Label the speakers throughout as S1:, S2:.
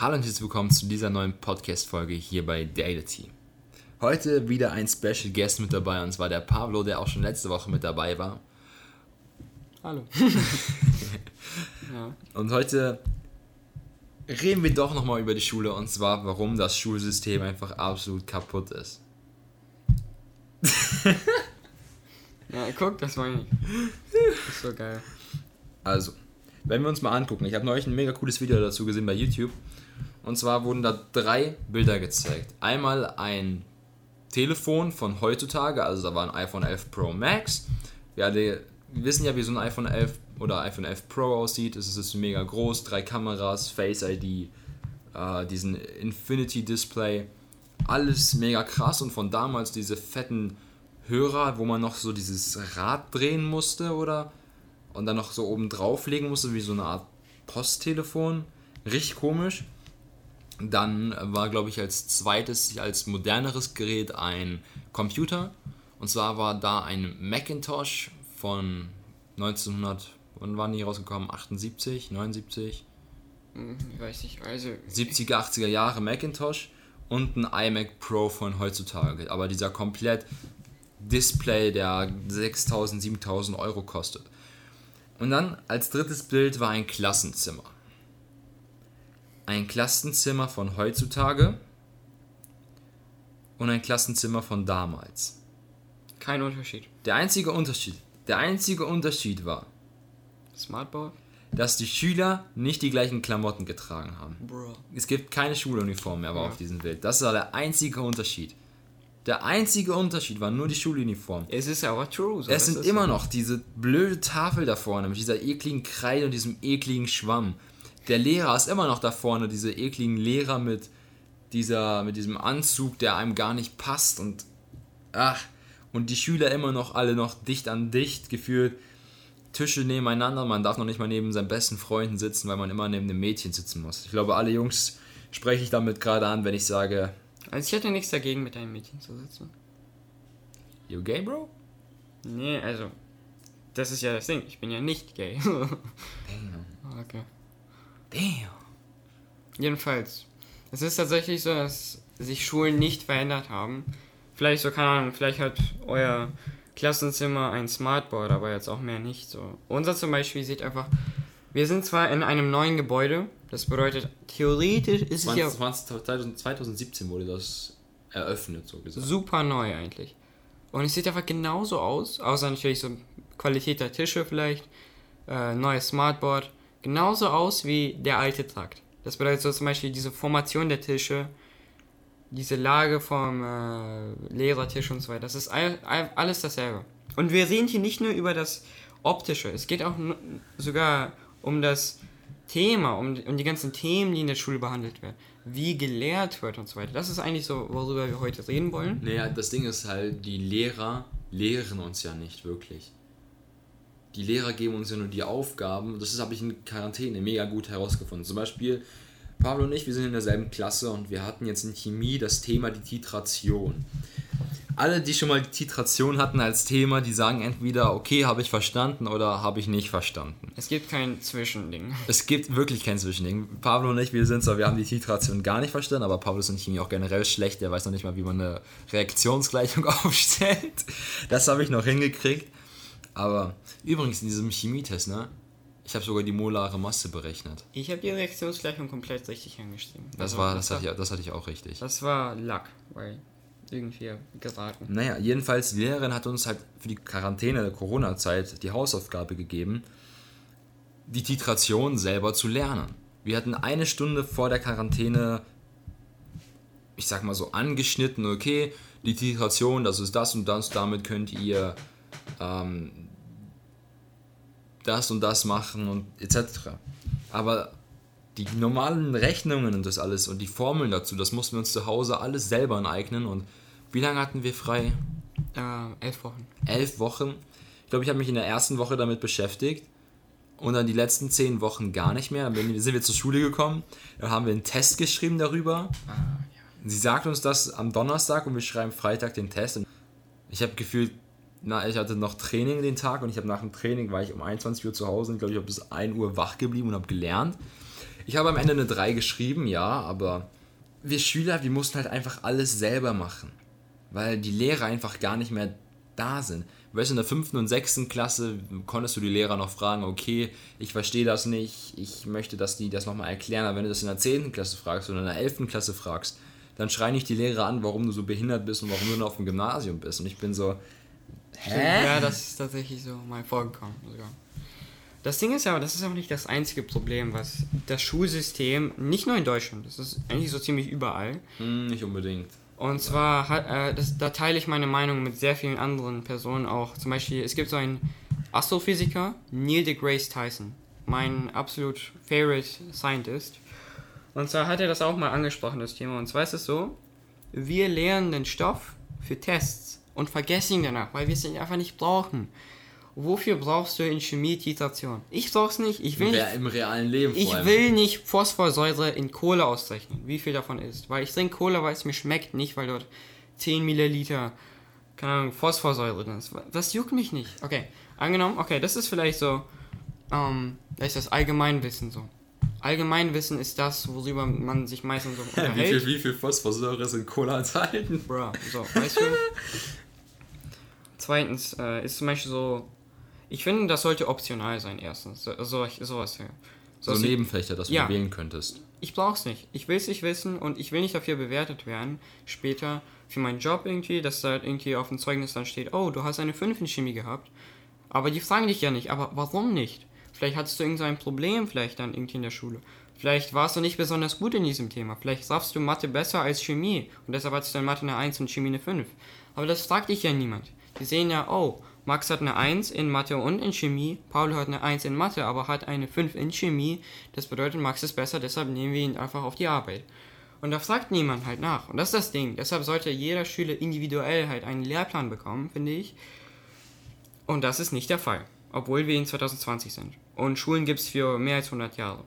S1: Hallo und herzlich willkommen zu dieser neuen Podcast-Folge hier bei Daility. Heute wieder ein Special Guest mit dabei und zwar der Pablo, der auch schon letzte Woche mit dabei war.
S2: Hallo.
S1: ja. Und heute reden wir doch nochmal über die Schule und zwar, warum das Schulsystem einfach absolut kaputt ist.
S2: ja, guck, das war nicht. Das ist so geil.
S1: Also, wenn wir uns mal angucken, ich habe neulich ein mega cooles Video dazu gesehen bei YouTube. Und zwar wurden da drei Bilder gezeigt. Einmal ein Telefon von heutzutage, also da war ein iPhone 11 Pro Max. Wir alle wissen ja, wie so ein iPhone 11 oder iPhone 11 Pro aussieht. Es ist mega groß, drei Kameras, Face ID, äh, diesen Infinity Display. Alles mega krass und von damals diese fetten Hörer, wo man noch so dieses Rad drehen musste oder und dann noch so oben drauf legen musste, wie so eine Art Posttelefon. Richtig komisch. Dann war, glaube ich, als zweites, als moderneres Gerät ein Computer. Und zwar war da ein Macintosh von 1900, wann waren die rausgekommen? 78, 79?
S2: Hm, ich weiß nicht, also.
S1: 70er, 80er Jahre Macintosh und ein iMac Pro von heutzutage. Aber dieser komplett Display, der 6000, 7000 Euro kostet. Und dann als drittes Bild war ein Klassenzimmer. Ein Klassenzimmer von heutzutage und ein Klassenzimmer von damals.
S2: Kein Unterschied.
S1: Der einzige Unterschied, der einzige Unterschied war,
S2: Smartboard?
S1: dass die Schüler nicht die gleichen Klamotten getragen haben.
S2: Bro.
S1: Es gibt keine Schuluniform mehr ja. auf diesem Bild. Das war der einzige Unterschied. Der einzige Unterschied war nur die Schuluniform.
S2: Es ist aber true.
S1: So es sind immer so. noch diese blöde Tafel da vorne mit dieser ekligen Kreide und diesem ekligen Schwamm. Der Lehrer ist immer noch da vorne, diese ekligen Lehrer mit dieser, mit diesem Anzug, der einem gar nicht passt und ach, und die Schüler immer noch alle noch dicht an dicht geführt. Tische nebeneinander, man darf noch nicht mal neben seinen besten Freunden sitzen, weil man immer neben dem Mädchen sitzen muss. Ich glaube, alle Jungs spreche ich damit gerade an, wenn ich sage,
S2: also ich hätte nichts dagegen, mit einem Mädchen zu sitzen.
S1: You gay, Bro?
S2: Nee, also. Das ist ja das Ding. Ich bin ja nicht gay. Okay.
S1: Damn.
S2: Jedenfalls. Es ist tatsächlich so, dass sich Schulen nicht verändert haben. Vielleicht so, keine Ahnung, vielleicht hat euer Klassenzimmer ein Smartboard, aber jetzt auch mehr nicht so. Unser zum Beispiel sieht einfach. Wir sind zwar in einem neuen Gebäude, das bedeutet, theoretisch ist
S1: 20,
S2: es
S1: ja. 2017 wurde das eröffnet, so gesagt.
S2: Super neu eigentlich. Und es sieht einfach genauso aus, außer natürlich so Qualität der Tische vielleicht, äh, neues Smartboard, genauso aus wie der alte Trakt. Das bedeutet so zum Beispiel diese Formation der Tische, diese Lage vom äh, Lehrertisch und so weiter. Das ist all, all, alles dasselbe. Und wir reden hier nicht nur über das Optische, es geht auch sogar um das Thema, um, um die ganzen Themen, die in der Schule behandelt werden, wie gelehrt wird und so weiter. Das ist eigentlich so, worüber wir heute reden wollen.
S1: Naja, das Ding ist halt, die Lehrer lehren uns ja nicht wirklich. Die Lehrer geben uns ja nur die Aufgaben. Das habe ich in Quarantäne mega gut herausgefunden. Zum Beispiel, Pablo und ich, wir sind in derselben Klasse und wir hatten jetzt in Chemie das Thema die Titration alle, die schon mal die Titration hatten als Thema, die sagen entweder, okay, habe ich verstanden oder habe ich nicht verstanden.
S2: Es gibt kein Zwischending.
S1: Es gibt wirklich kein Zwischending. Pablo und ich, wir sind so, wir haben die Titration gar nicht verstanden, aber Pablo ist in Chemie auch generell schlecht. Der weiß noch nicht mal, wie man eine Reaktionsgleichung aufstellt. Das habe ich noch hingekriegt. Aber übrigens in diesem Chemietest, ne? Ich habe sogar die molare Masse berechnet.
S2: Ich habe die Reaktionsgleichung komplett richtig angeschrieben.
S1: Das, also, war, das, das, hatte ich, das hatte ich auch richtig.
S2: Das war Luck, weil irgendwie geraten.
S1: Naja, jedenfalls, die Lehrerin hat uns halt für die Quarantäne der Corona-Zeit die Hausaufgabe gegeben, die Titration selber zu lernen. Wir hatten eine Stunde vor der Quarantäne, ich sag mal so, angeschnitten, okay, die Titration, das ist das und das, damit könnt ihr ähm, das und das machen und etc. Aber die normalen Rechnungen und das alles und die Formeln dazu, das mussten wir uns zu Hause alles selber aneignen und wie lange hatten wir frei?
S2: Äh, elf Wochen.
S1: Elf Wochen. Ich glaube, ich habe mich in der ersten Woche damit beschäftigt. Und dann die letzten zehn Wochen gar nicht mehr. Dann sind wir zur Schule gekommen. Dann haben wir einen Test geschrieben darüber. Ah, ja. Sie sagt uns das am Donnerstag und wir schreiben Freitag den Test. Ich habe gefühlt, na, ich hatte noch Training den Tag und ich habe nach dem Training, war ich um 21 Uhr zu Hause und glaube ich, habe bis 1 Uhr wach geblieben und habe gelernt. Ich habe am Ende eine 3 geschrieben, ja, aber wir Schüler, wir mussten halt einfach alles selber machen. Weil die Lehrer einfach gar nicht mehr da sind. Weißt du, in der fünften und sechsten Klasse konntest du die Lehrer noch fragen, okay, ich verstehe das nicht, ich möchte, dass die das nochmal erklären, aber wenn du das in der zehnten Klasse fragst oder in der elften Klasse fragst, dann schreien nicht die Lehrer an, warum du so behindert bist und warum du nur auf dem Gymnasium bist. Und ich bin so,
S2: hä? Ja, das ist tatsächlich so mal vorgekommen. Sogar. Das Ding ist aber, das ist aber nicht das einzige Problem, was das Schulsystem, nicht nur in Deutschland, das ist eigentlich so ziemlich überall.
S1: Hm, nicht unbedingt.
S2: Und zwar, hat, äh, das, da teile ich meine Meinung mit sehr vielen anderen Personen auch. Zum Beispiel, es gibt so einen Astrophysiker, Neil deGrasse Tyson, mein absolut favorite Scientist. Und zwar hat er das auch mal angesprochen, das Thema. Und zwar ist es so, wir lernen den Stoff für Tests und vergessen ihn danach, weil wir es einfach nicht brauchen. Wofür brauchst du in Chemie Titration? Ich brauch's nicht. Ich will
S1: nicht, Im realen Leben
S2: Ich will nicht Phosphorsäure in Kohle auszeichnen, wie viel davon ist. Weil ich trinke Kohle, weil es mir schmeckt, nicht weil dort 10 Milliliter, keine Ahnung, Phosphorsäure drin ist. Das juckt mich nicht. Okay, angenommen, okay, das ist vielleicht so, ähm, das ist das Allgemeinwissen so. Allgemeinwissen ist das, worüber man sich meistens so
S1: unterhält. wie, viel, wie viel Phosphorsäure ist in Cola enthalten?
S2: Bro, so, weißt du? Zweitens äh, ist zum Beispiel so, ich finde, das sollte optional sein, erstens. So, so, sowas, ja.
S1: So, so Nebenfächer, dass ja, du wählen könntest.
S2: Ich brauch's nicht. Ich will es nicht wissen und ich will nicht dafür bewertet werden, später für meinen Job irgendwie, dass da irgendwie auf dem Zeugnis dann steht, oh, du hast eine 5 in Chemie gehabt. Aber die fragen dich ja nicht, aber warum nicht? Vielleicht hattest du irgendein Problem vielleicht dann irgendwie in der Schule. Vielleicht warst du nicht besonders gut in diesem Thema. Vielleicht raffst du Mathe besser als Chemie und deshalb hattest du in Mathe eine 1 und Chemie eine 5. Aber das fragt dich ja niemand. Die sehen ja, oh, Max hat eine 1 in Mathe und in Chemie, Paul hat eine 1 in Mathe, aber hat eine 5 in Chemie. Das bedeutet, Max ist besser, deshalb nehmen wir ihn einfach auf die Arbeit. Und da fragt niemand halt nach. Und das ist das Ding. Deshalb sollte jeder Schüler individuell halt einen Lehrplan bekommen, finde ich. Und das ist nicht der Fall. Obwohl wir in 2020 sind. Und Schulen gibt es für mehr als 100 Jahre.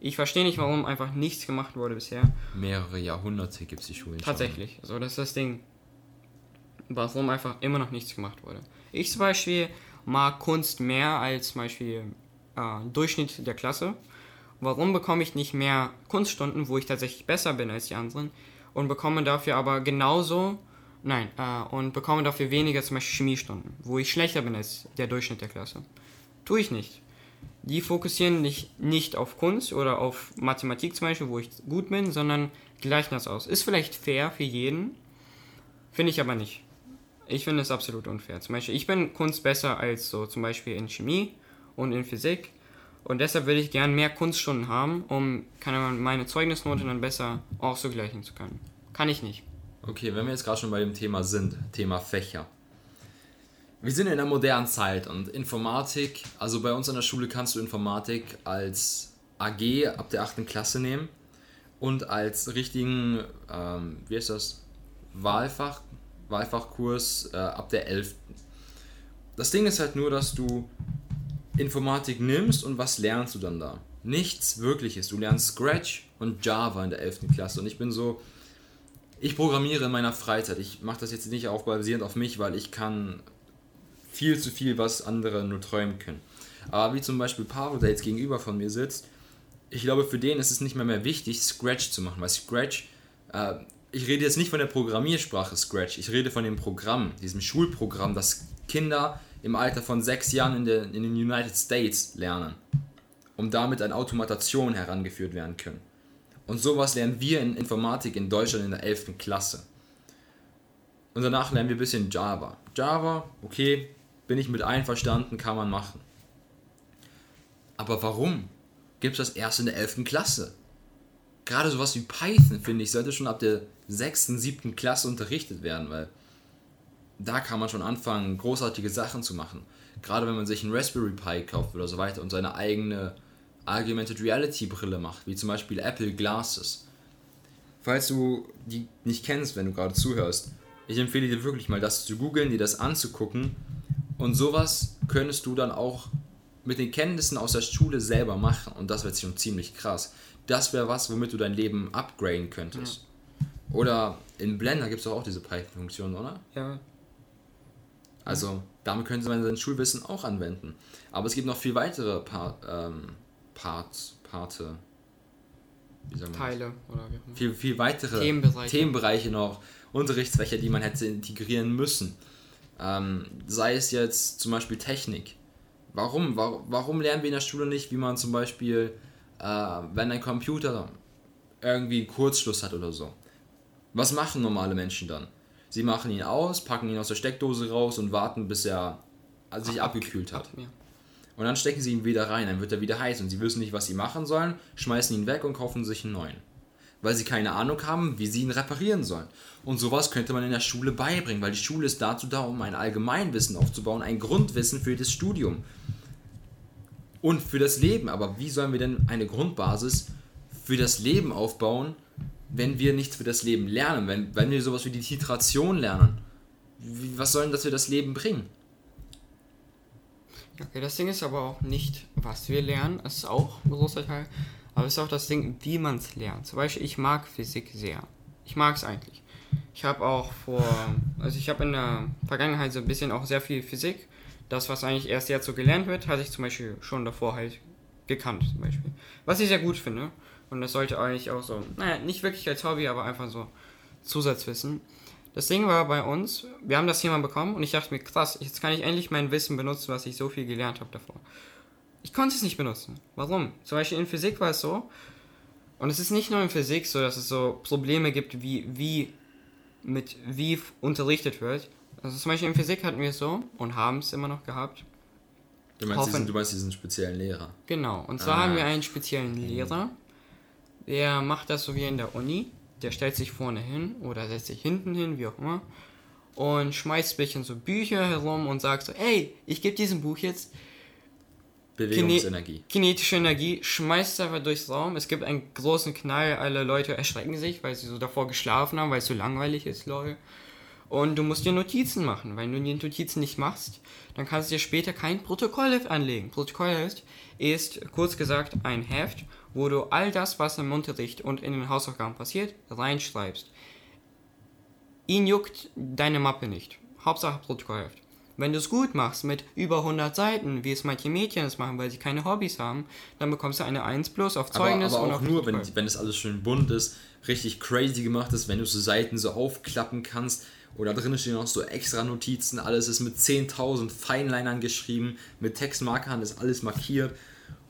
S2: Ich verstehe nicht, warum einfach nichts gemacht wurde bisher.
S1: Mehrere Jahrhunderte gibt es die Schulen.
S2: Tatsächlich. Schon. Also das ist das Ding. Warum einfach immer noch nichts gemacht wurde. Ich zum Beispiel mag Kunst mehr als zum Beispiel äh, Durchschnitt der Klasse. Warum bekomme ich nicht mehr Kunststunden, wo ich tatsächlich besser bin als die anderen und bekomme dafür aber genauso, nein, äh, und bekomme dafür weniger zum Beispiel Chemiestunden, wo ich schlechter bin als der Durchschnitt der Klasse? Tue ich nicht. Die fokussieren nicht, nicht auf Kunst oder auf Mathematik zum Beispiel, wo ich gut bin, sondern gleichen das aus. Ist vielleicht fair für jeden, finde ich aber nicht. Ich finde es absolut unfair. Zum Beispiel, ich bin Kunst besser als so zum Beispiel in Chemie und in Physik. Und deshalb würde ich gern mehr Kunststunden haben, um kann meine Zeugnisnote dann besser auszugleichen zu können. Kann ich nicht.
S1: Okay, wenn wir jetzt gerade schon bei dem Thema sind, Thema Fächer. Wir sind in einer modernen Zeit und Informatik, also bei uns an der Schule kannst du Informatik als AG ab der 8. Klasse nehmen und als richtigen, ähm, wie heißt das, Wahlfach Wahlfachkurs äh, ab der 11. Das Ding ist halt nur, dass du Informatik nimmst und was lernst du dann da? Nichts wirkliches. Du lernst Scratch und Java in der 11. Klasse und ich bin so, ich programmiere in meiner Freizeit. Ich mache das jetzt nicht auch basierend auf mich, weil ich kann viel zu viel, was andere nur träumen können. Aber wie zum Beispiel Pablo, der jetzt gegenüber von mir sitzt, ich glaube, für den ist es nicht mehr, mehr wichtig, Scratch zu machen, weil Scratch äh, ich rede jetzt nicht von der Programmiersprache Scratch, ich rede von dem Programm, diesem Schulprogramm, das Kinder im Alter von sechs Jahren in, der, in den United States lernen, um damit an Automation herangeführt werden können. Und sowas lernen wir in Informatik in Deutschland in der 11. Klasse. Und danach lernen wir ein bisschen Java. Java, okay, bin ich mit einverstanden, kann man machen. Aber warum gibt es das erst in der 11. Klasse? Gerade sowas wie Python, finde ich, sollte schon ab der sechsten, siebten Klasse unterrichtet werden, weil da kann man schon anfangen, großartige Sachen zu machen. Gerade wenn man sich einen Raspberry Pi kauft oder so weiter und seine eigene Augmented Reality Brille macht, wie zum Beispiel Apple Glasses. Falls du die nicht kennst, wenn du gerade zuhörst, ich empfehle dir wirklich mal das zu googeln, dir das anzugucken und sowas könntest du dann auch mit den Kenntnissen aus der Schule selber machen und das wird schon ziemlich krass. Das wäre was, womit du dein Leben upgraden könntest. Ja. Oder in Blender gibt es auch diese Python-Funktion, oder?
S2: Ja.
S1: Also damit könnte man sein Schulwissen auch anwenden. Aber es gibt noch viel weitere pa ähm, Parts, Parte.
S2: Teile oder wie auch immer.
S1: viel, viel weitere
S2: Themenbereiche.
S1: Themenbereiche noch, Unterrichtsfächer, die man hätte integrieren müssen. Ähm, sei es jetzt zum Beispiel Technik. Warum, warum lernen wir in der Schule nicht, wie man zum Beispiel, äh, wenn ein Computer irgendwie einen Kurzschluss hat oder so? Was machen normale Menschen dann? Sie machen ihn aus, packen ihn aus der Steckdose raus und warten, bis er sich abgekühlt hat.
S2: Ja.
S1: Und dann stecken sie ihn wieder rein, dann wird er wieder heiß und sie wissen nicht, was sie machen sollen, schmeißen ihn weg und kaufen sich einen neuen. Weil sie keine Ahnung haben, wie sie ihn reparieren sollen. Und sowas könnte man in der Schule beibringen, weil die Schule ist dazu da, um ein Allgemeinwissen aufzubauen, ein Grundwissen für das Studium und für das Leben. Aber wie sollen wir denn eine Grundbasis für das Leben aufbauen, wenn wir nichts für das Leben lernen, wenn, wenn wir sowas wie die Titration lernen? Wie, was soll denn das für das Leben bringen?
S2: Okay, das Ding ist aber auch nicht, was wir lernen, ist auch ein großer Teil, aber es ist auch das Ding, wie man es lernt. Zum Beispiel, ich mag Physik sehr. Ich mag es eigentlich. Ich habe auch vor, also ich habe in der Vergangenheit so ein bisschen auch sehr viel Physik. Das, was eigentlich erst jetzt so gelernt wird, hatte ich zum Beispiel schon davor halt gekannt, zum Beispiel. Was ich sehr gut finde. Und das sollte eigentlich auch so, naja, nicht wirklich als Hobby, aber einfach so Zusatzwissen. Das Ding war bei uns, wir haben das Thema bekommen und ich dachte mir, krass, jetzt kann ich endlich mein Wissen benutzen, was ich so viel gelernt habe davor. Ich konnte es nicht benutzen. Warum? Zum Beispiel in Physik war es so, und es ist nicht nur in Physik so, dass es so Probleme gibt, wie, wie mit wie unterrichtet wird. Also zum Beispiel in Physik hatten wir es so und haben es immer noch gehabt.
S1: Du meinst,
S2: Hoffen-
S1: diesen, du meinst diesen speziellen Lehrer.
S2: Genau. Und zwar
S1: Ah.
S2: haben wir einen speziellen Lehrer, der macht das so wie in der Uni. Der stellt sich vorne hin oder setzt sich hinten hin, wie auch immer. Und schmeißt ein bisschen so Bücher herum und sagt so, ey, ich gebe diesem Buch jetzt
S1: Bewegungsenergie.
S2: kinetische Energie, schmeißt es einfach durchs Raum. Es gibt einen großen Knall, alle Leute erschrecken sich, weil sie so davor geschlafen haben, weil es so langweilig ist, lol. Und du musst dir Notizen machen. Wenn du die Notizen nicht machst, dann kannst du dir später kein Protokollheft anlegen. Protokollheft ist, kurz gesagt, ein Heft, wo du all das, was im Unterricht und in den Hausaufgaben passiert, reinschreibst. Ihn juckt deine Mappe nicht. Hauptsache Protokollheft. Wenn du es gut machst mit über 100 Seiten, wie es manche Mädchen es machen, weil sie keine Hobbys haben, dann bekommst du eine 1 plus auf
S1: Aber,
S2: Zeugnis
S1: aber
S2: und
S1: auch nur, wenn,
S2: Protokoll.
S1: wenn das alles schön bunt ist, richtig crazy gemacht ist, wenn du so Seiten so aufklappen kannst oder drinnen stehen noch so extra Notizen, alles ist mit 10.000 Feinlinern geschrieben, mit Textmarkern ist alles markiert.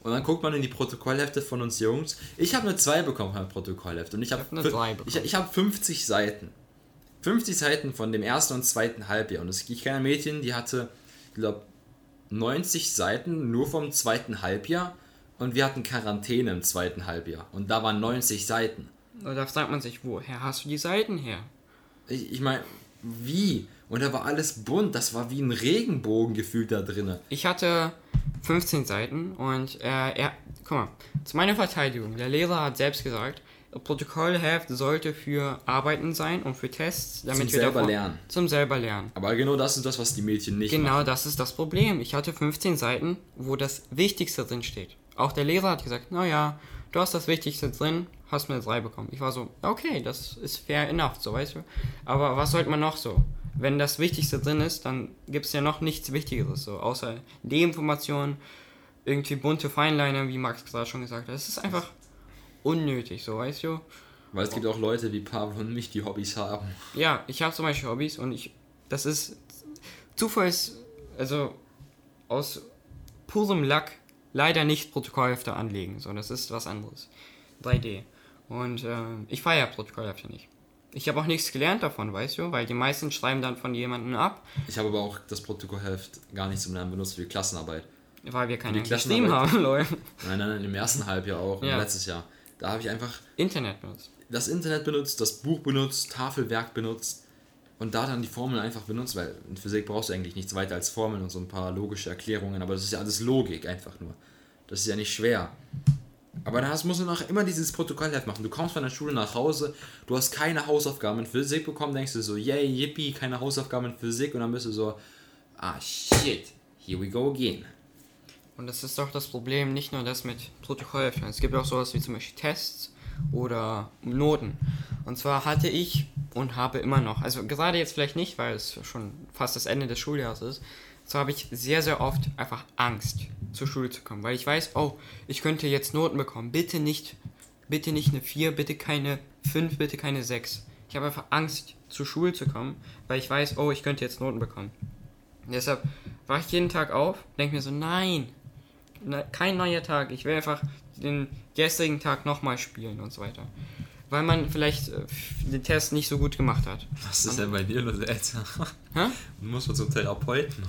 S1: Und dann guckt man in die Protokollhefte von uns Jungs. Ich habe eine 2 bekommen beim Protokollheft und ich habe
S2: hab drei bekommen.
S1: ich, ich hab 50 Seiten. 50 Seiten von dem ersten und zweiten Halbjahr. Und es, ich kenne ein Mädchen, die hatte, ich glaube, 90 Seiten nur vom zweiten Halbjahr. Und wir hatten Quarantäne im zweiten Halbjahr. Und da waren 90 Seiten.
S2: Da fragt man sich, woher hast du die Seiten her?
S1: Ich, ich meine, wie? Und da war alles bunt. Das war wie ein Regenbogen gefühlt da drinnen.
S2: Ich hatte 15 Seiten und äh, er, guck mal, zu meiner Verteidigung, der Lehrer hat selbst gesagt, Protokollheft sollte für Arbeiten sein und für Tests, damit
S1: Zum
S2: wir
S1: selber
S2: davon-
S1: lernen.
S2: Zum selber lernen.
S1: Aber genau das ist das, was die Mädchen nicht machen.
S2: Genau das ist das Problem. Ich hatte 15 Seiten, wo das Wichtigste drin steht. Auch der Lehrer hat gesagt, naja, du hast das Wichtigste drin, hast mir 3 bekommen. Ich war so, okay, das ist fair enough, so weißt du. Aber was sollte man noch so? Wenn das Wichtigste drin ist, dann gibt es ja noch nichts Wichtigeres, so außer die Informationen, irgendwie bunte Feinliner, wie Max gerade schon gesagt hat. Es ist einfach unnötig, so weißt du.
S1: Weil es gibt auch Leute wie Pavel und mich, die Hobbys haben.
S2: Ja, ich habe zum Beispiel Hobbys und ich, das ist Zufalls, also aus purem Lack leider nicht Protokollhefte anlegen, sondern das ist was anderes. 3D. Und äh, ich feiere Protokollhefte nicht. Ich habe auch nichts gelernt davon, weißt du, weil die meisten schreiben dann von jemandem ab,
S1: Ich habe aber auch das Protokollheft gar nicht zum Lernen benutzt für die Klassenarbeit.
S2: weil wir keine geschrieben
S1: Klassenarbeit-
S2: haben, Leute.
S1: Nein, nein, nein, im ersten Halbjahr auch,
S2: Ja.
S1: letztes Jahr. Da habe ich einfach
S2: Internet benutzt.
S1: das Internet benutzt, das Buch benutzt, Tafelwerk benutzt und da dann die Formeln einfach benutzt, weil in Physik brauchst du eigentlich nichts weiter als Formeln und so ein paar logische Erklärungen, aber das ist ja alles Logik einfach nur. Das ist ja nicht schwer. Aber da musst du noch immer dieses Protokollheft machen. Du kommst von der Schule nach Hause, du hast keine Hausaufgaben in Physik bekommen, denkst du so, yay, yippie, keine Hausaufgaben in Physik und dann bist du so, ah shit, here we go again.
S2: Und das ist doch das Problem, nicht nur das mit Protokollheften. Es gibt auch sowas wie zum Beispiel Tests oder Noten. Und zwar hatte ich und habe immer noch, also gerade jetzt vielleicht nicht, weil es schon fast das Ende des Schuljahres ist, so habe ich sehr, sehr oft einfach Angst, zur Schule zu kommen, weil ich weiß, oh, ich könnte jetzt Noten bekommen. Bitte nicht bitte nicht eine 4, bitte keine 5, bitte keine 6. Ich habe einfach Angst, zur Schule zu kommen, weil ich weiß, oh, ich könnte jetzt Noten bekommen. Und deshalb wache ich jeden Tag auf, denke mir so, nein, ne- kein neuer Tag. Ich will einfach den gestrigen Tag nochmal spielen und so weiter. Weil man vielleicht äh, den Test nicht so gut gemacht hat.
S1: Was ist denn bei dir los, Alter?
S2: Hä?
S1: Du musst mal zum Therapeuten.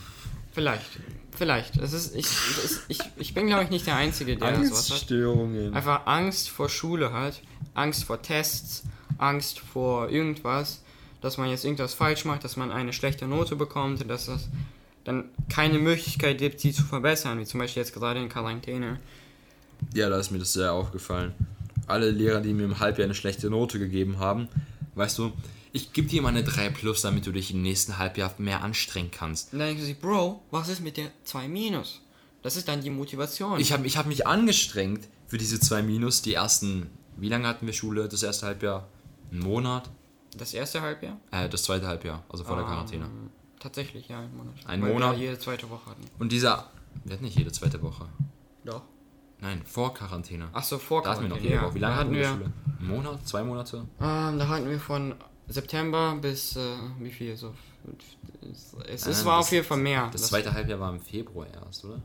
S2: Vielleicht. Vielleicht. Es ist, ich, es, ich, ich bin, glaube ich, nicht der Einzige, der sowas hat.
S1: Angststörungen.
S2: Einfach Angst vor Schule hat, Angst vor Tests, Angst vor irgendwas, dass man jetzt irgendwas falsch macht, dass man eine schlechte Note bekommt, dass es dann keine Möglichkeit gibt, sie zu verbessern, wie zum Beispiel jetzt gerade in Quarantäne.
S1: Ja, da ist mir das sehr aufgefallen. Alle Lehrer, die mir im Halbjahr eine schlechte Note gegeben haben, weißt du, ich gebe dir mal eine 3 plus, damit du dich im nächsten Halbjahr mehr anstrengen kannst.
S2: Und dann denken sie, Bro, was ist mit der 2 minus? Das ist dann die Motivation.
S1: Ich habe ich hab mich angestrengt für diese 2 minus, die ersten, wie lange hatten wir Schule, das erste Halbjahr? Einen Monat?
S2: das erste Halbjahr?
S1: Äh, das zweite Halbjahr, also vor der Quarantäne.
S2: Ähm, tatsächlich, ja, einen Monat.
S1: Ein
S2: Weil
S1: Monat?
S2: Wir jede zweite Woche hatten.
S1: Und dieser, wir hatten nicht jede zweite Woche.
S2: Doch.
S1: Nein, vor Quarantäne.
S2: Ach so, vor
S1: Da hatten wir noch
S2: Quarantäne,
S1: jede Woche. Wie lange hatten
S2: wir?
S1: Schule? Einen Monat? Zwei Monate?
S2: Ähm, da hatten wir von September bis, äh, wie viel, so, es, es
S1: Nein,
S2: war
S1: das-
S2: auf jeden Fall mehr.
S1: Das zweite Halbjahr war im Februar erst, oder?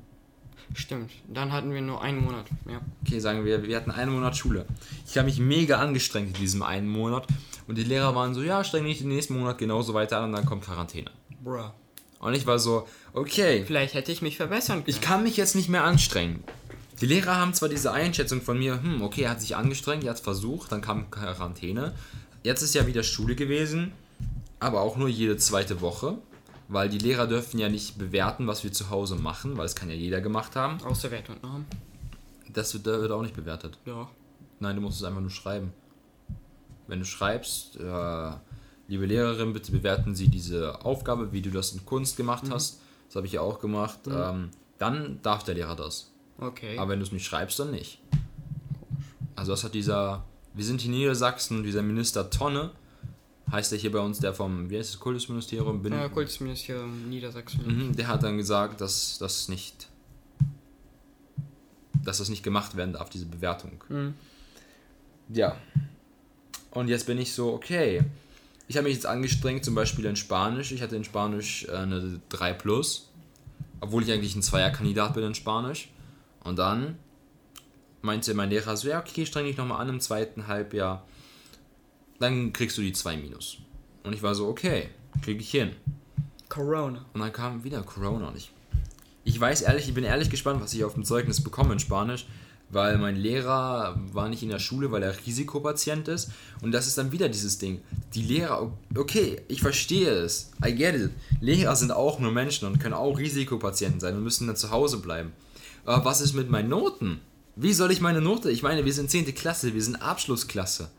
S2: Stimmt, dann hatten wir nur einen Monat, ja.
S1: Okay, sagen wir, wir hatten einen Monat Schule. Ich habe mich mega angestrengt in diesem einen Monat. Und die Lehrer waren so, ja, streng dich den nächsten Monat genauso weiter an und dann kommt Quarantäne.
S2: Bruh.
S1: Und ich war so, okay,
S2: Vielleicht hätte ich mich verbessern können.
S1: ich kann mich jetzt nicht mehr anstrengen. Die Lehrer haben zwar diese Einschätzung von mir, hm, okay, er hat sich angestrengt, er hat es versucht, dann kam Quarantäne. Jetzt ist ja wieder Schule gewesen, aber auch nur jede zweite Woche, weil die Lehrer dürfen ja nicht bewerten, was wir zu Hause machen, weil es kann ja jeder gemacht haben.
S2: Außer Wert und Norm.
S1: Das wird, wird auch nicht bewertet.
S2: Ja.
S1: Nein, du musst es einfach nur schreiben. Wenn du schreibst, äh, liebe Lehrerin, bitte bewerten Sie diese Aufgabe, wie du das in Kunst gemacht hast. Das habe ich ja auch gemacht. Ähm, dann darf der Lehrer das.
S2: Okay.
S1: Aber wenn du es nicht schreibst, dann nicht. Also das hat dieser, wir sind hier in Niedersachsen, dieser Minister Tonne, heißt er hier bei uns, der vom, wie heißt das, Kultusministerium? Bin,
S2: äh, Kultusministerium Niedersachsen.
S1: Mhm, der hat dann gesagt, dass das nicht, dass das nicht gemacht werden darf, diese Bewertung.
S2: Mhm.
S1: Ja. Und jetzt bin ich so, okay. Ich habe mich jetzt angestrengt, zum Beispiel in Spanisch. Ich hatte in Spanisch äh, eine 3 plus, obwohl ich eigentlich ein Zweierkandidat bin in Spanisch. Und dann meinte mein Lehrer so, ja, okay, streng dich nochmal an im zweiten Halbjahr. Dann kriegst du die 2 minus. Und ich war so, okay, krieg ich hin.
S2: Corona.
S1: Und dann kam wieder Corona und ich. Ich weiß ehrlich, ich bin ehrlich gespannt, was ich auf dem Zeugnis bekomme in Spanisch, weil mein Lehrer war nicht in der Schule, weil er Risikopatient ist. Und das ist dann wieder dieses Ding. Die Lehrer, okay, ich verstehe es. I get it. Lehrer sind auch nur Menschen und können auch Risikopatienten sein und müssen dann zu Hause bleiben. Aber was ist mit meinen Noten? Wie soll ich meine Note? Ich meine, wir sind 10. Klasse, wir sind Abschlussklasse.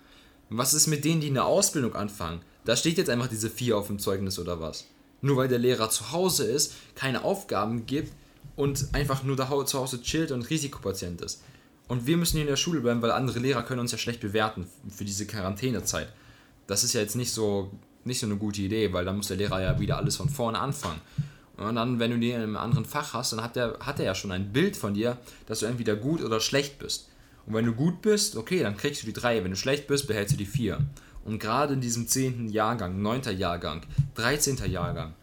S1: Was ist mit denen, die eine Ausbildung anfangen? Da steht jetzt einfach diese 4 auf dem Zeugnis oder was? Nur weil der Lehrer zu Hause ist, keine Aufgaben gibt und einfach nur da zu Hause chillt und Risikopatient ist. Und wir müssen hier in der Schule bleiben, weil andere Lehrer können uns ja schlecht bewerten für diese Quarantänezeit. Das ist ja jetzt nicht so, nicht so eine gute Idee, weil dann muss der Lehrer ja wieder alles von vorne anfangen. Und dann, wenn du den in einem anderen Fach hast, dann hat der, hat er ja schon ein Bild von dir, dass du entweder gut oder schlecht bist. Und wenn du gut bist, okay, dann kriegst du die 3. Wenn du schlecht bist, behältst du die 4. Und gerade in diesem 10. Jahrgang, 9. Jahrgang, 13. Jahrgang,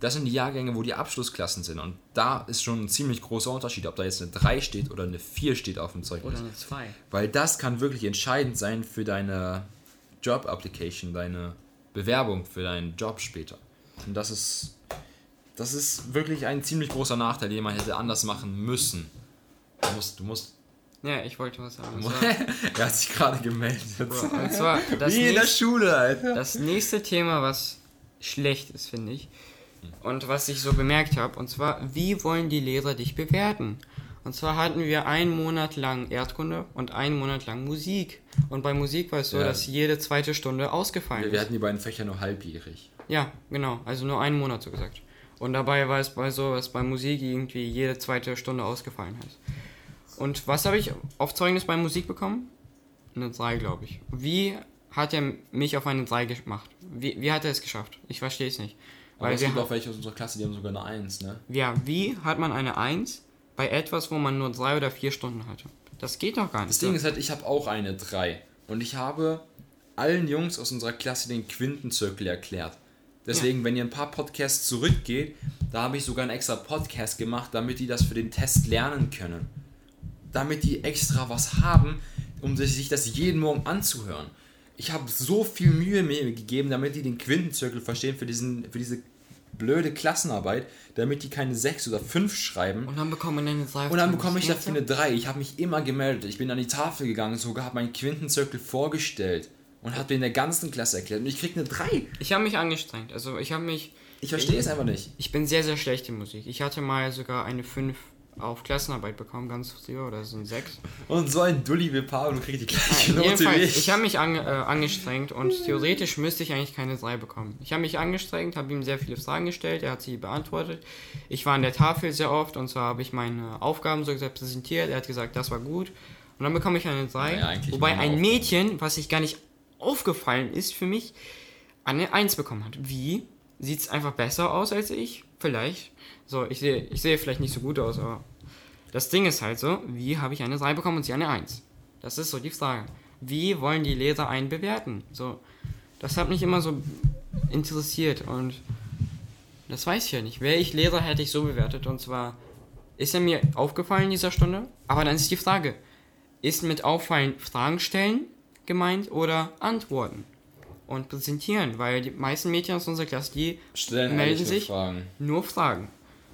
S1: das sind die Jahrgänge, wo die Abschlussklassen sind. Und da ist schon ein ziemlich großer Unterschied, ob da jetzt eine 3 steht oder eine 4 steht auf dem Zeugnis.
S2: Oder eine 2.
S1: Weil das kann wirklich entscheidend sein für deine Job-Application, deine Bewerbung für deinen Job später. Und das ist, das ist wirklich ein ziemlich großer Nachteil, den man hätte anders machen müssen. Du musst, du musst.
S2: Ja, ich wollte was sagen.
S1: Er hat sich gerade gemeldet.
S2: Und zwar das,
S1: Wie in der Schule, Alter.
S2: das nächste Thema, was schlecht ist, finde ich, und was ich so bemerkt habe, und zwar, wie wollen die Lehrer dich bewerten? Und zwar hatten wir einen Monat lang Erdkunde und einen Monat lang Musik. Und bei Musik war es so,
S1: Ja.
S2: dass jede zweite Stunde ausgefallen
S1: Wir,
S2: ist.
S1: wir hatten die beiden Fächer nur halbjährig.
S2: Ja, genau. Also nur einen Monat so gesagt. Und dabei war es bei so, dass bei Musik irgendwie jede zweite Stunde ausgefallen ist. Und was habe ich auf Zeugnis bei Musik bekommen? Eine 3, glaube ich. Wie hat er mich auf eine 3 gemacht? Wie, wie hat er es geschafft? Ich verstehe es nicht.
S1: Aber
S2: Weil
S1: es gibt auch welche aus unserer Klasse, die haben sogar eine 1, ne?
S2: ja, wie hat man eine 1 bei etwas, wo man nur 3 oder 4 Stunden hatte? Das geht doch gar nicht.
S1: Das Ding ist halt, ich habe auch eine 3. Und ich habe allen Jungs aus unserer Klasse den Quintenzirkel erklärt. Deswegen, wenn ihr ein paar Podcasts zurückgeht, da habe ich sogar einen extra Podcast gemacht, damit die das für den Test lernen können. Damit die extra was haben, um sich das jeden Morgen anzuhören. Ich habe so viel Mühe mir gegeben, damit die den Quintenzirkel verstehen für, diesen, für diese blöde Klassenarbeit, damit die keine 6 oder 5 schreiben.
S2: Und dann bekommen wir eine 3.
S1: Und dann bekomme ich dafür eine 3. Ich habe mich immer gemeldet. Ich bin an die Tafel gegangen, sogar habe meinen Quintenzirkel vorgestellt und habe den der ganzen Klasse erklärt. Und ich krieg eine 3.
S2: Ich habe mich angestrengt. Also ich habe mich.
S1: Ich verstehe es einfach nicht.
S2: Ich bin sehr, sehr schlecht in Musik. Ich hatte mal sogar eine 5 auf Klassenarbeit bekommen, ganz früher, oder so ein 6.
S1: Und so ein Dulli wie Paul und kriegt die gleiche Note wie ich.
S2: ich habe mich ange, äh, angestrengt und theoretisch müsste ich eigentlich keine 3 bekommen. Ich habe mich angestrengt, habe ihm sehr viele Fragen gestellt, er hat sie beantwortet. Ich war an der Tafel sehr oft und zwar habe ich meine Aufgaben so gesagt präsentiert, er hat gesagt, das war gut. Und dann bekomme ich eine 3.
S1: Naja, eigentlich
S2: wobei ein. Mädchen, was sich gar nicht aufgefallen ist für mich, eine 1 bekommen hat. Wie? Sieht es einfach besser aus als ich? Vielleicht. So, ich sehe ich sehe vielleicht nicht so gut aus, aber das Ding ist halt so, wie habe ich eine 3 bekommen und sie eine 1? Das ist so die Frage. Wie wollen die Leser einen bewerten? So, das hat mich immer so interessiert und das weiß ich ja nicht. Wäre ich Lehrer, hätte ich so bewertet und zwar ist er mir aufgefallen in dieser Stunde, aber dann ist die Frage, ist mit auffallen Fragen stellen gemeint oder antworten und präsentieren, weil die meisten Mädchen aus unserer Klasse, die
S1: Stellen
S2: melden sich
S1: Fragen.
S2: nur Fragen.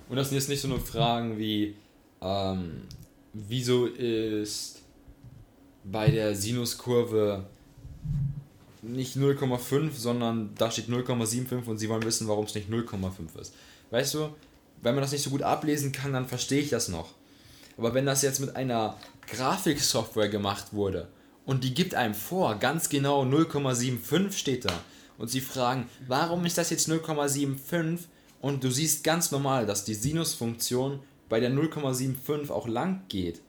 S1: Und das sind jetzt nicht so nur Fragen wie, ähm, wieso ist bei der Sinuskurve nicht 0,5, sondern da steht 0,75 und sie wollen wissen, warum es nicht 0,5 ist. Weißt du, wenn man das nicht so gut ablesen kann, dann verstehe ich das noch. Aber wenn das jetzt mit einer Grafiksoftware gemacht wurde und die gibt einem vor, ganz genau 0,75 steht da und sie fragen, warum ist das jetzt 0,75 und du siehst ganz normal, dass die Sinusfunktion bei der 0,75 auch lang geht.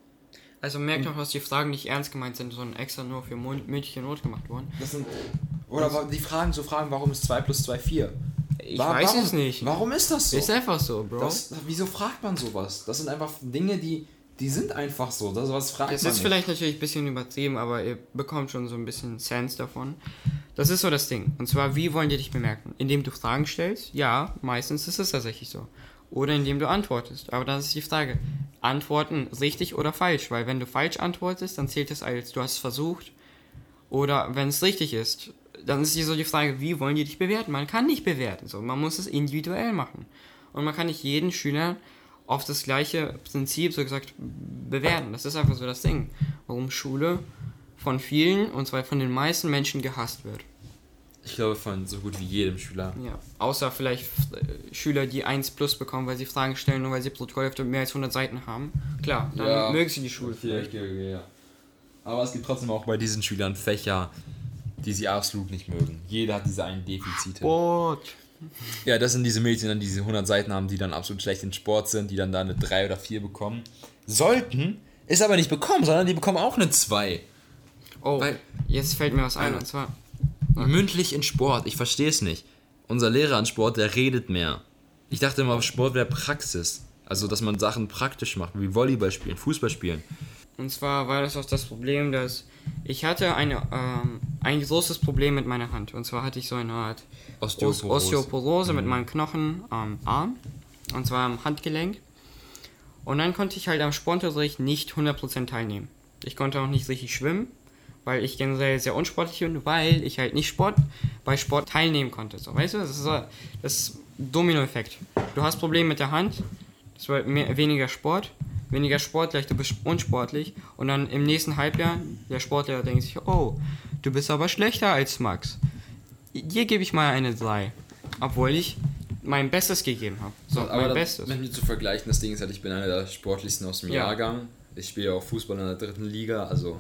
S2: Also merkt doch, dass die Fragen nicht ernst gemeint sind, sondern extra nur für mündliche Not gemacht wurden.
S1: Das sind, oder wa- die fragen so Fragen, warum ist 2 plus 2 4?
S2: Ich
S1: Wa-
S2: weiß
S1: warum,
S2: es nicht.
S1: Warum ist das so?
S2: Ist einfach so, Bro. Das,
S1: wieso fragt man sowas? Das sind einfach Dinge, die, die sind einfach so. Das, was fragt man
S2: ist
S1: nicht.
S2: vielleicht natürlich ein bisschen übertrieben, aber ihr bekommt schon so ein bisschen Sense davon. Das ist so das Ding. Und zwar, wie wollen die dich bemerken? Indem du Fragen stellst? Ja, meistens ist es tatsächlich so. Oder indem du antwortest. Aber dann ist die Frage, antworten richtig oder falsch? Weil wenn du falsch antwortest, dann zählt es als du hast es versucht. Oder wenn es richtig ist, dann ist hier so die Frage, wie wollen die dich bewerten? Man kann nicht bewerten, so. man muss es individuell machen. Und man kann nicht jeden Schüler auf das gleiche Prinzip, so gesagt, bewerten. Das ist einfach so das Ding, warum Schule von vielen, und zwar von den meisten Menschen gehasst wird.
S1: Ich glaube von so gut wie jedem Schüler.
S2: Ja. Außer vielleicht äh, Schüler, die 1 plus bekommen, weil sie Fragen stellen und weil sie Protokollhefte mehr als 100 Seiten haben. Klar, dann
S1: Ja.
S2: mögen sie die Schule vielleicht.
S1: ja. Aber es gibt trotzdem auch bei diesen Schülern Fächer, die sie absolut nicht mögen. Jeder hat diese einen Defizite.
S2: Sport.
S1: Ja, das sind diese Mädchen, dann, die diese 100 Seiten haben, die dann absolut schlecht in Sport sind, die dann da eine 3 oder 4 bekommen. Sollten, ist aber nicht bekommen, sondern die bekommen auch eine 2.
S2: Oh,
S1: Weil-
S2: jetzt fällt mir was ein, und zwar,
S1: Mündlich in Sport, ich verstehe es nicht. Unser Lehrer an Sport, der redet mehr. Ich dachte immer, Sport wäre Praxis. Also, dass man Sachen praktisch macht, wie Volleyball spielen, Fußball spielen.
S2: Und zwar war das auch das Problem, dass ich hatte eine, ähm, ein großes Problem mit meiner Hand. Und zwar hatte ich so eine Art Osteoporose,
S1: Osteoporose.
S2: Osteoporose mit meinem Knochen am Arm. Und zwar am Handgelenk. Und dann konnte ich halt am Sportunterricht nicht 100% teilnehmen. Ich konnte auch nicht richtig schwimmen, weil ich generell sehr unsportlich bin, weil ich halt nicht Sport bei Sport teilnehmen konnte. So, weißt du, das ist so das Dominoeffekt. Du hast Probleme mit der Hand, das war mehr, weniger Sport, weniger Sport, gleich du bist unsportlich und dann im nächsten Halbjahr, der Sportlehrer denkt sich, oh, du bist aber schlechter als Max. Dir gebe ich mal eine 3, obwohl ich mein Bestes gegeben habe. So,
S1: aber
S2: mein
S1: da-
S2: Bestes.
S1: mit mir zu vergleichen, das Ding ist halt, ich bin einer der sportlichsten aus dem
S2: Ja.
S1: Jahrgang. Ich spiele auch Fußball in der dritten Liga, also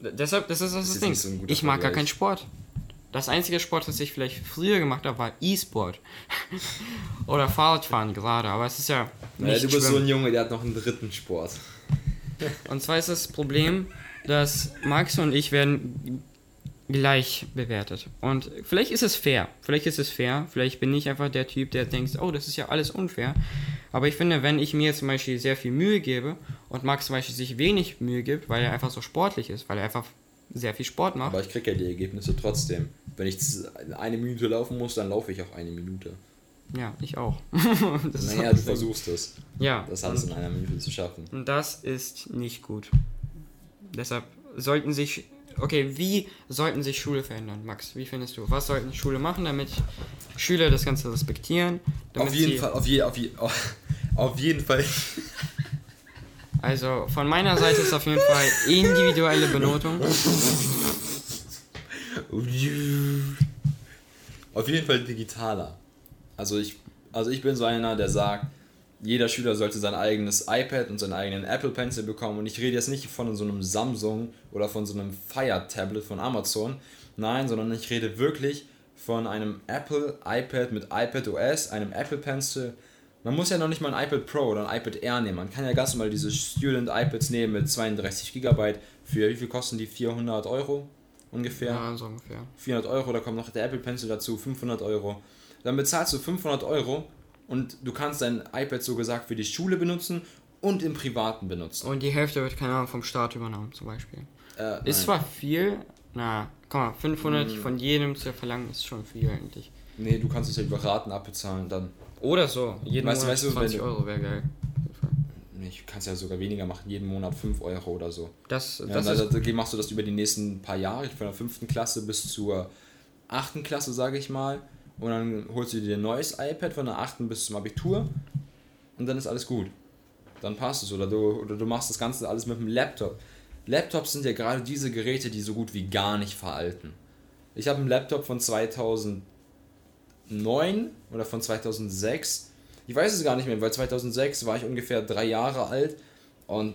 S2: Deshalb, das ist das,
S1: jetzt
S2: Ding.
S1: so
S2: ich mag gar
S1: Vergleich.
S2: keinen Sport. Das einzige Sport, das ich vielleicht früher gemacht habe, war E-Sport. Oder Fahrradfahren gerade, aber es ist ja
S1: naja, du bist so
S2: Schwimmen.
S1: ein Junge, der hat noch einen dritten Sport.
S2: Und zwar ist das Problem, dass Max und ich werden gleich bewertet. Und vielleicht ist es fair. Vielleicht ist es fair. Vielleicht bin ich einfach der Typ, der denkt, oh, das ist ja alles unfair. Aber ich finde, wenn ich mir zum Beispiel sehr viel Mühe gebe und Max zum Beispiel sich wenig Mühe gibt, weil er einfach so sportlich ist, weil er einfach sehr viel Sport macht.
S1: Aber ich kriege ja die Ergebnisse trotzdem. Wenn ich eine Minute laufen muss, dann laufe ich auch eine Minute.
S2: Ja, ich auch.
S1: naja, du versuchst es.
S2: Ja.
S1: Das alles in einer Minute zu schaffen.
S2: Und das ist nicht gut. Deshalb sollten sich. Okay, wie sollten sich Schule verändern, Max? Wie findest du? Was sollten Schule machen, damit Schüler das Ganze respektieren?
S1: Auf jeden Fall, auf, je, auf, je, auf jeden Fall.
S2: Also von meiner Seite ist auf jeden Fall individuelle Benotung.
S1: Auf jeden Fall digitaler. Also ich, also ich bin so einer, der sagt, jeder Schüler sollte sein eigenes iPad und seinen eigenen Apple Pencil bekommen. Und ich rede jetzt nicht von so einem Samsung oder von so einem Fire Tablet von Amazon. Nein, sondern ich rede wirklich von einem Apple iPad mit iPad OS, einem Apple Pencil. Man muss ja noch nicht mal ein iPad Pro oder ein iPad Air nehmen. Man kann ja ganz normal diese Student iPads nehmen mit 32 GB. Für wie viel kosten die? 400 Euro ungefähr?
S2: Ja, so ungefähr.
S1: 400 Euro, da kommt noch der Apple Pencil dazu, 500 Euro. Dann bezahlst du 500 Euro und du kannst dein iPad so gesagt für die Schule benutzen und im Privaten benutzen.
S2: Und die Hälfte wird, keine Ahnung, vom Staat übernommen, zum Beispiel. Äh, ist zwar viel, na, komm mal, 500 hm. von jedem zu verlangen, ist schon viel eigentlich.
S1: Nee, du kannst es ja über Raten abbezahlen dann.
S2: Oder so,
S1: jeden weißt, Monat weißt du,
S2: 20 Euro wäre geil.
S1: Ich kann es ja sogar weniger machen, jeden Monat 5 Euro oder so.
S2: Das,
S1: ja,
S2: das
S1: da, da, machst du das über die nächsten paar Jahre, von der 5. Klasse bis zur 8. Klasse, sage ich mal und dann holst du dir ein neues iPad von der 8. bis zum Abitur und dann ist alles gut. Dann passt es. Oder du, oder du machst das Ganze alles mit dem Laptop. Laptops sind ja gerade diese Geräte, die so gut wie gar nicht veralten. Ich habe einen Laptop von 2009 oder von 2006. Ich weiß es gar nicht mehr, weil 2006 war ich ungefähr drei Jahre alt und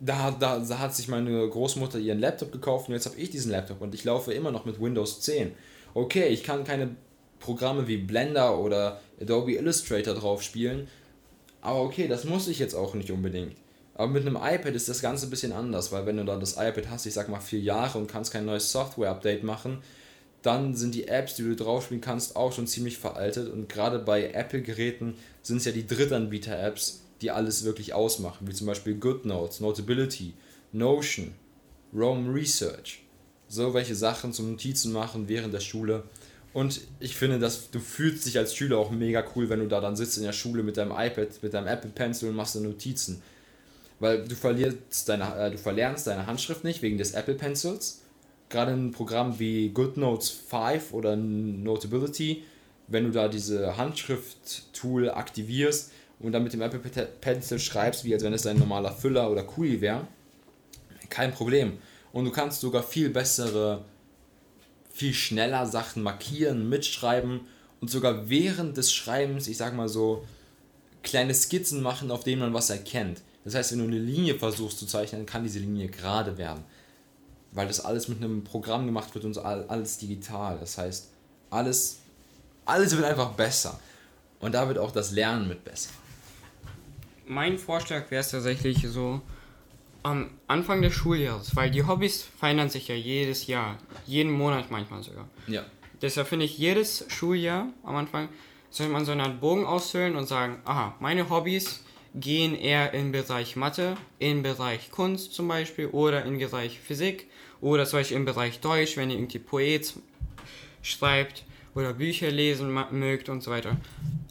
S1: da, da, da hat sich meine Großmutter ihren Laptop gekauft und jetzt habe ich diesen Laptop und ich laufe immer noch mit Windows 10. Okay, ich kann keine Programme wie Blender oder Adobe Illustrator drauf spielen. Aber okay, das muss ich jetzt auch nicht unbedingt. Aber mit einem iPad ist das Ganze ein bisschen anders, weil wenn du da das iPad hast, ich sag mal vier Jahre und kannst kein neues Software-Update machen, dann sind die Apps, die du drauf spielen kannst, auch schon ziemlich veraltet. Und gerade bei Apple-Geräten sind es ja die Drittanbieter-Apps, die alles wirklich ausmachen, wie zum Beispiel GoodNotes, Notability, Notion, Rome Research. So welche Sachen zum Notizen machen während der Schule und ich finde, dass du fühlst dich als Schüler auch mega cool, wenn du da dann sitzt in der Schule mit deinem iPad, mit deinem Apple Pencil und machst Notizen. Weil du verlierst deine, äh, du verlernst deine Handschrift nicht wegen des Apple Pencils. Gerade in Programmen wie GoodNotes 5 oder Notability, wenn du da diese Handschrift-Tool aktivierst und dann mit dem Apple Pencil schreibst, wie als wenn es ein normaler Füller oder Kuli wäre, kein Problem. Und du kannst sogar viel bessere viel schneller Sachen markieren, mitschreiben und sogar während des Schreibens, ich sag mal so, kleine Skizzen machen, auf denen man was erkennt. Das heißt, wenn du eine Linie versuchst zu zeichnen, kann diese Linie gerade werden. Weil das alles mit einem Programm gemacht wird und so alles digital. Das heißt, alles, alles wird einfach besser. Und da wird auch das Lernen mit besser.
S2: Mein Vorschlag wäre es tatsächlich so, am Anfang des Schuljahres, weil die Hobbys verändern sich ja jedes Jahr, jeden Monat manchmal sogar.
S1: Ja.
S2: Deshalb finde ich, jedes Schuljahr am Anfang sollte man so einen Bogen ausfüllen und sagen, aha, meine Hobbys gehen eher im Bereich Mathe, im Bereich Kunst zum Beispiel oder im Bereich Physik oder zum Beispiel im Bereich Deutsch, wenn ihr irgendwie Poet schreibt oder Bücher lesen mögt und so weiter.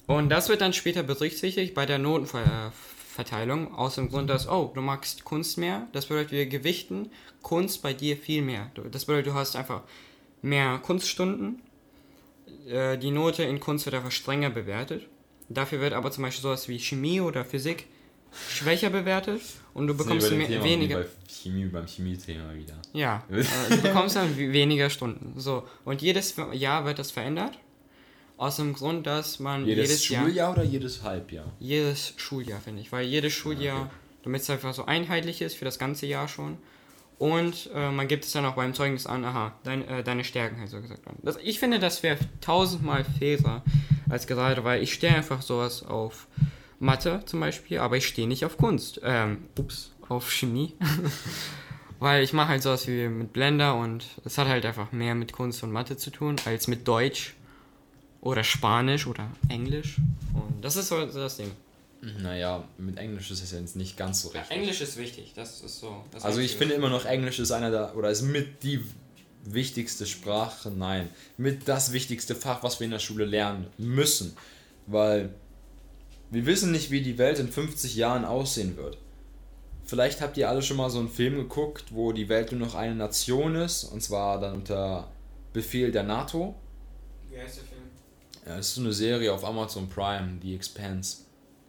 S2: Und das wird dann später berücksichtigt bei der Notenver Verteilung, aus dem Grund, dass, oh, du magst Kunst mehr, das bedeutet, wir gewichten Kunst bei dir viel mehr. Das bedeutet, du hast einfach mehr Kunststunden, äh, die Note in Kunst wird einfach strenger bewertet. Dafür wird aber zum Beispiel sowas wie Chemie oder Physik schwächer bewertet und du bekommst mehr, Thema weniger.
S1: Bei Chemie beim Chemie-Thema wieder.
S2: Ja, äh, du bekommst dann weniger Stunden. So, und jedes Jahr wird das verändert. Aus dem Grund, dass man
S1: jedes, jedes Schuljahr Jahr, oder jedes Halbjahr?
S2: Jedes Schuljahr, finde ich. Weil jedes Schuljahr, okay. damit es einfach so einheitlich ist für das ganze Jahr schon. Und äh, man gibt es dann auch beim Zeugnis an, aha, dein, äh, deine Stärken halt so gesagt. Das, ich finde, das wäre tausendmal fairer als gerade, weil ich stehe einfach sowas auf Mathe zum Beispiel, aber ich stehe nicht auf Kunst. Ähm, ups, auf Chemie. weil ich mache halt sowas wie mit Blender und es hat halt einfach mehr mit Kunst und Mathe zu tun als mit Deutsch oder Spanisch oder Englisch. Und das ist so das Ding.
S1: Naja, mit Englisch ist es jetzt nicht ganz so richtig.
S2: Englisch ist wichtig, das ist so. Das
S1: Also ich finde immer noch Englisch ist einer der, oder ist mit die wichtigste Sprache, nein, mit das wichtigste Fach, was wir in der Schule lernen müssen. Weil wir wissen nicht, wie die Welt in 50 Jahren aussehen wird. Vielleicht habt ihr alle schon mal so einen Film geguckt, wo die Welt nur noch eine Nation ist, und zwar dann unter Befehl der NATO.
S2: Wie heißt der Film?
S1: Ja, das ist so eine Serie auf Amazon Prime, The Expanse.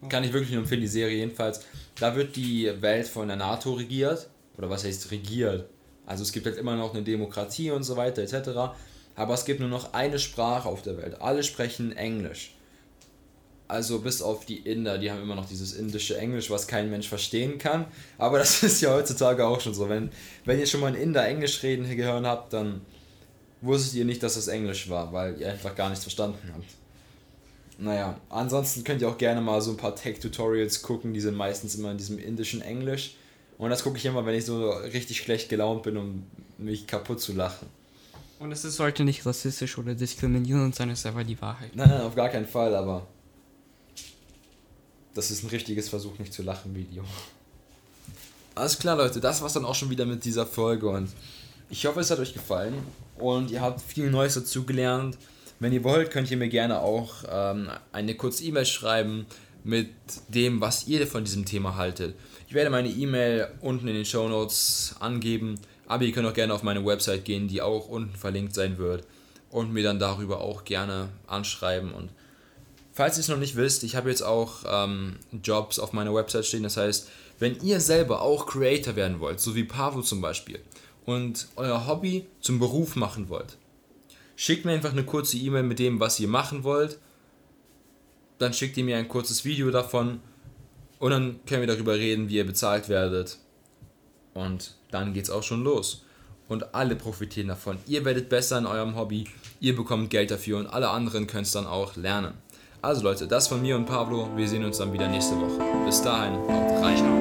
S1: Kann ich wirklich nur empfehlen, die Serie jedenfalls. Da wird die Welt von der NATO regiert. Oder was heißt regiert? Also es gibt halt immer noch eine Demokratie und so weiter etc. Aber es gibt nur noch eine Sprache auf der Welt. Alle sprechen Englisch. Also bis auf die Inder, die haben immer noch dieses indische Englisch, was kein Mensch verstehen kann. Aber das ist ja heutzutage auch schon so. Wenn, wenn ihr schon mal einen Inder Englisch reden gehört habt, dann wusstet ihr nicht, dass das Englisch war, weil ihr einfach gar nichts verstanden habt. Naja, ansonsten könnt ihr auch gerne mal so ein paar Tech-Tutorials gucken, die sind meistens immer in diesem indischen Englisch. Und das gucke ich immer, wenn ich so richtig schlecht gelaunt bin, um mich kaputt zu lachen.
S2: Und es ist- sollte nicht rassistisch oder diskriminierend sein, es ist einfach die Wahrheit.
S1: Nein, nein, auf gar keinen Fall, aber das ist ein richtiges Versuch, nicht zu lachen Video. Alles klar, Leute, das war's dann auch schon wieder mit dieser Folge und ich hoffe, es hat euch gefallen und ihr habt viel Neues dazu gelernt. Wenn ihr wollt, könnt ihr mir gerne auch ähm, eine kurze E-Mail schreiben mit dem, was ihr von diesem Thema haltet. Ich werde meine E-Mail unten in den Show Notes angeben, aber ihr könnt auch gerne auf meine Website gehen, die auch unten verlinkt sein wird und mir dann darüber auch gerne anschreiben und Falls ihr es noch nicht wisst, ich habe jetzt auch ähm, Jobs auf meiner Website stehen. Das heißt, wenn ihr selber auch Creator werden wollt, so wie Pavo zum Beispiel, und euer Hobby zum Beruf machen wollt, schickt mir einfach eine kurze E-Mail mit dem, was ihr machen wollt. Dann schickt ihr mir ein kurzes Video davon und dann können wir darüber reden, wie ihr bezahlt werdet. Und dann geht's auch schon los. Und alle profitieren davon. Ihr werdet besser in eurem Hobby, ihr bekommt Geld dafür und alle anderen können es dann auch lernen. Also Leute, das von mir und Pablo. Wir sehen uns dann wieder nächste Woche. Bis dahin, haut rein.